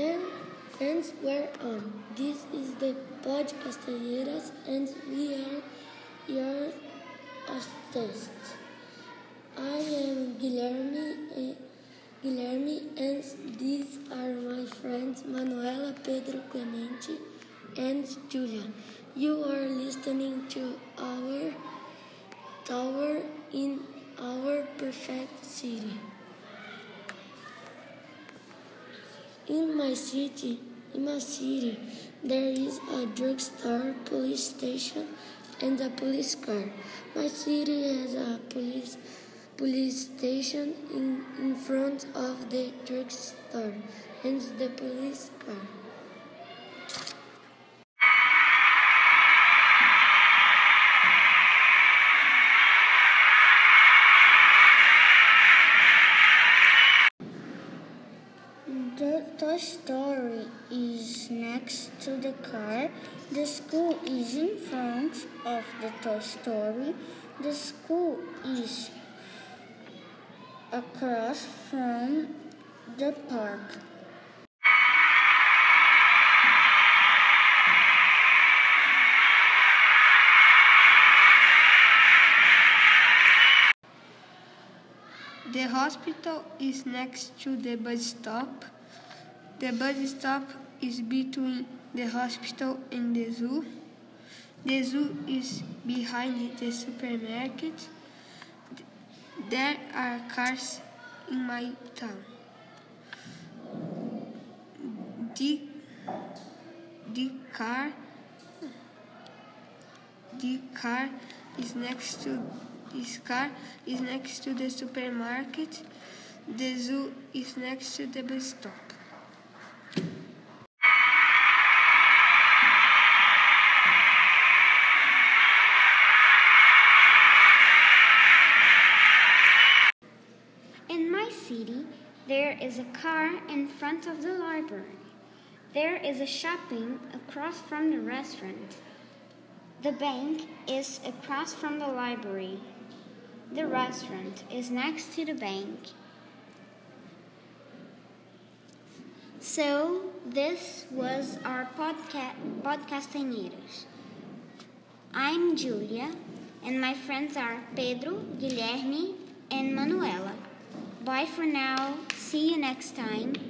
And friends, we're on. This is the Pod Castanheiras, and we are your hosts. I am Guilherme, eh, Guilherme, and these are my friends Manuela, Pedro, Clemente, and Giulia. You are listening to our tower in our perfect city. In my city, in my city, there is a drugstore, police station, and a police car. My city has a police police station in, in front of the drugstore and the police car. The Toy Story is next to the car. The school is in front of the Toy Story. The school is across from the park. The hospital is next to the bus stop. The bus stop is between the hospital and the zoo. The zoo is behind the supermarket. There are cars in my town. The, the car the car is next to this car is next to the supermarket. The zoo is next to the bus stop. In my city, there is a car in front of the library. There is a shopping across from the restaurant. The bank is across from the library. The restaurant is next to the bank. So, this was our podca- podcastineiros. I'm Giulia, and my friends are Pedro, Guilherme, and Manuela. Bye for now. See you next time.